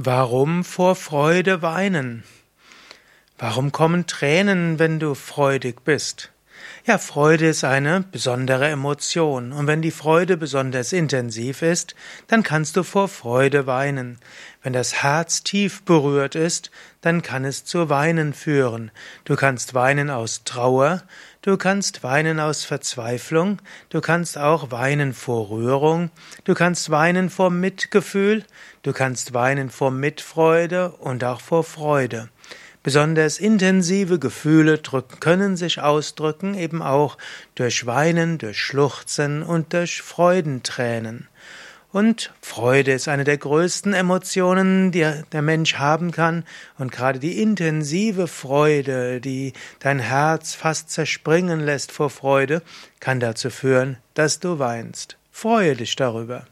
Warum vor Freude weinen? Warum kommen Tränen, wenn du freudig bist? Ja, Freude ist eine besondere Emotion, und wenn die Freude besonders intensiv ist, dann kannst du vor Freude weinen. Wenn das Herz tief berührt ist, dann kann es zu Weinen führen. Du kannst weinen aus Trauer, du kannst weinen aus Verzweiflung, du kannst auch weinen vor Rührung, du kannst weinen vor Mitgefühl, du kannst weinen vor Mitfreude und auch vor Freude. Besonders intensive Gefühle können sich ausdrücken, eben auch durch Weinen, durch Schluchzen und durch Freudentränen. Und Freude ist eine der größten Emotionen, die der Mensch haben kann. Und gerade die intensive Freude, die dein Herz fast zerspringen lässt vor Freude, kann dazu führen, dass du weinst. Freue dich darüber.